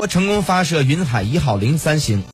我成功发射云海一号零三星